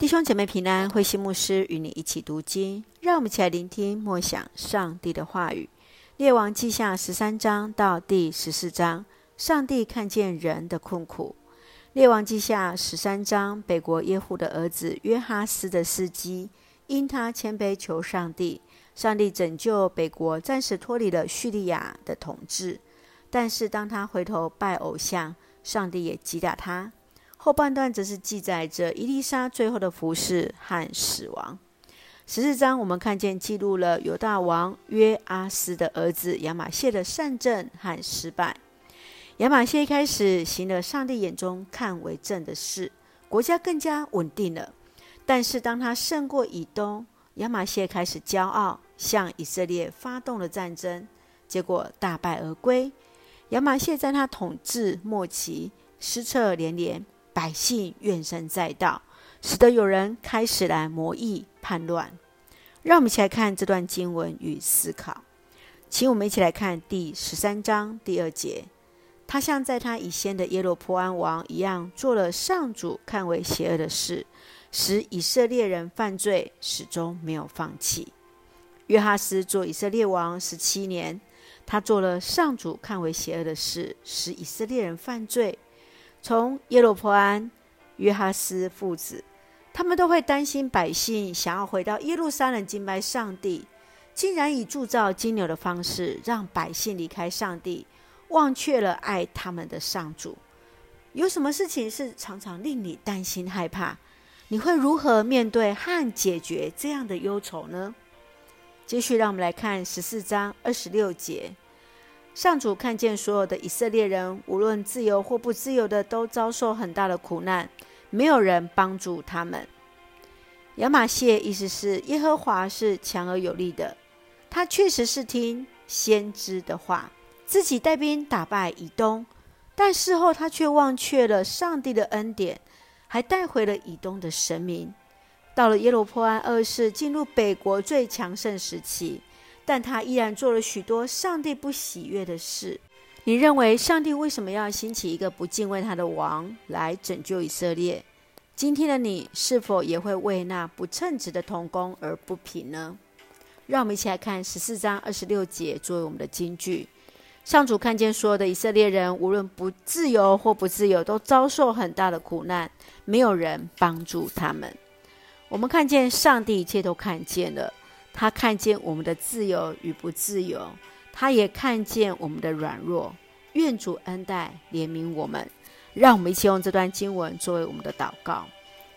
弟兄姐妹平安，慧心牧师与你一起读经，让我们一起来聆听默想上帝的话语。列王记下十三章到第十四章，上帝看见人的困苦。列王记下十三章，北国耶户的儿子约哈斯的事迹，因他谦卑求上帝，上帝拯救北国，暂时脱离了叙利亚的统治。但是当他回头拜偶像，上帝也击打他。后半段则是记载着伊丽莎最后的服侍和死亡。十四章我们看见记录了犹大王约阿斯的儿子亚玛谢的善政和失败。亚玛谢一开始行了上帝眼中看为正的事，国家更加稳定了。但是当他胜过以东，亚玛谢开始骄傲，向以色列发动了战争，结果大败而归。亚玛谢在他统治末期失策连连。百姓怨声载道，使得有人开始来谋议叛乱。让我们一起来看这段经文与思考。请我们一起来看第十三章第二节：他像在他以先的耶罗波安王一样，做了上主看为邪恶的事，使以色列人犯罪，始终没有放弃。约哈斯做以色列王十七年，他做了上主看为邪恶的事，使以色列人犯罪。从耶罗波安、约哈斯父子，他们都会担心百姓想要回到耶路撒冷敬拜上帝，竟然以铸造金牛的方式让百姓离开上帝，忘却了爱他们的上主。有什么事情是常常令你担心害怕？你会如何面对和解决这样的忧愁呢？继续，让我们来看十四章二十六节。上主看见所有的以色列人，无论自由或不自由的，都遭受很大的苦难，没有人帮助他们。亚玛谢意思是耶和华是强而有力的，他确实是听先知的话，自己带兵打败以东，但事后他却忘却了上帝的恩典，还带回了以东的神明。到了耶罗波安二世进入北国最强盛时期。但他依然做了许多上帝不喜悦的事。你认为上帝为什么要兴起一个不敬畏他的王来拯救以色列？今天的你是否也会为那不称职的童工而不平呢？让我们一起来看十四章二十六节作为我们的金句。上主看见所有的以色列人，无论不自由或不自由，都遭受很大的苦难，没有人帮助他们。我们看见上帝一切都看见了。他看见我们的自由与不自由，他也看见我们的软弱。愿主恩待怜悯我们，让我们一起用这段经文作为我们的祷告。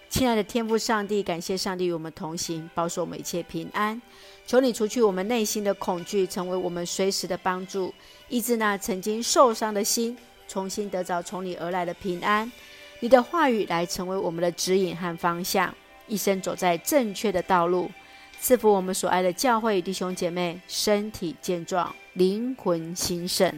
亲爱的天父上帝，感谢上帝与我们同行，保守我们一切平安。求你除去我们内心的恐惧，成为我们随时的帮助，医治那曾经受伤的心，重新得着从你而来的平安。你的话语来成为我们的指引和方向，一生走在正确的道路。赐福我们所爱的教会弟兄姐妹，身体健壮，灵魂兴盛，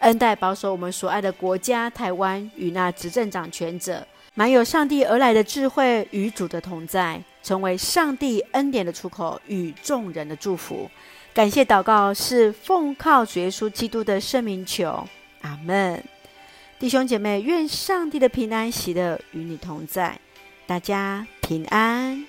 恩待保守我们所爱的国家台湾与那执政掌权者，满有上帝而来的智慧与主的同在，成为上帝恩典的出口与众人的祝福。感谢祷告是奉靠主耶稣基督的圣名求，阿门。弟兄姐妹，愿上帝的平安喜乐与你同在，大家平安。